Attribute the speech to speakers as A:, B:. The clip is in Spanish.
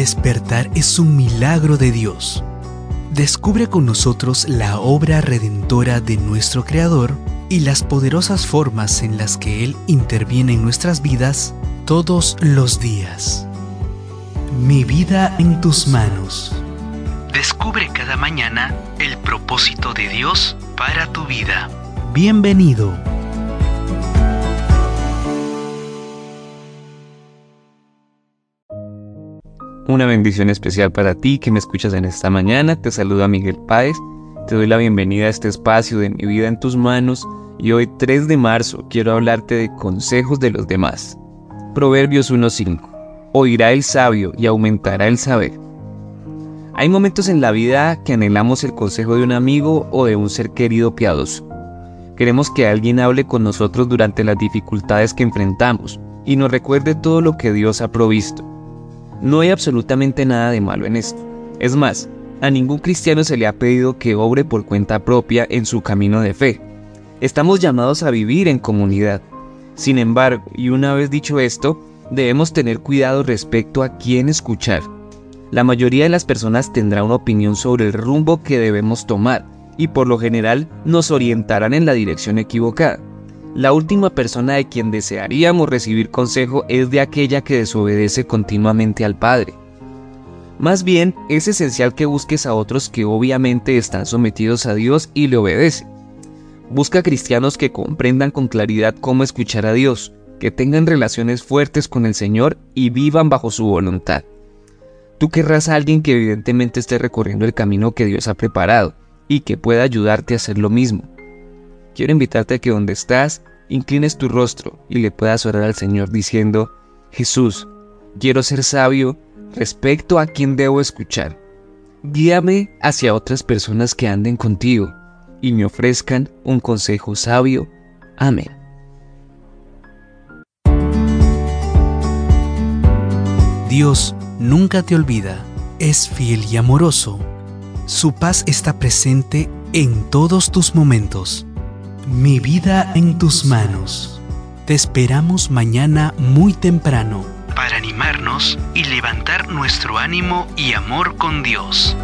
A: Despertar es un milagro de Dios. Descubre con nosotros la obra redentora de nuestro Creador y las poderosas formas en las que Él interviene en nuestras vidas todos los días. Mi vida en tus manos. Descubre cada mañana el propósito de Dios para tu vida. Bienvenido.
B: Una bendición especial para ti que me escuchas en esta mañana. Te saluda Miguel Páez. Te doy la bienvenida a este espacio de mi vida en tus manos y hoy 3 de marzo quiero hablarte de consejos de los demás. Proverbios 1.5. Oirá el sabio y aumentará el saber. Hay momentos en la vida que anhelamos el consejo de un amigo o de un ser querido piadoso. Queremos que alguien hable con nosotros durante las dificultades que enfrentamos y nos recuerde todo lo que Dios ha provisto. No hay absolutamente nada de malo en esto. Es más, a ningún cristiano se le ha pedido que obre por cuenta propia en su camino de fe. Estamos llamados a vivir en comunidad. Sin embargo, y una vez dicho esto, debemos tener cuidado respecto a quién escuchar. La mayoría de las personas tendrá una opinión sobre el rumbo que debemos tomar y por lo general nos orientarán en la dirección equivocada. La última persona de quien desearíamos recibir consejo es de aquella que desobedece continuamente al Padre. Más bien, es esencial que busques a otros que obviamente están sometidos a Dios y le obedecen. Busca cristianos que comprendan con claridad cómo escuchar a Dios, que tengan relaciones fuertes con el Señor y vivan bajo su voluntad. Tú querrás a alguien que evidentemente esté recorriendo el camino que Dios ha preparado y que pueda ayudarte a hacer lo mismo quiero invitarte a que donde estás, inclines tu rostro y le puedas orar al Señor diciendo, Jesús, quiero ser sabio respecto a quien debo escuchar. Guíame hacia otras personas que anden contigo y me ofrezcan un consejo sabio. Amén.
A: Dios nunca te olvida, es fiel y amoroso. Su paz está presente en todos tus momentos. Mi vida en tus manos. Te esperamos mañana muy temprano para animarnos y levantar nuestro ánimo y amor con Dios.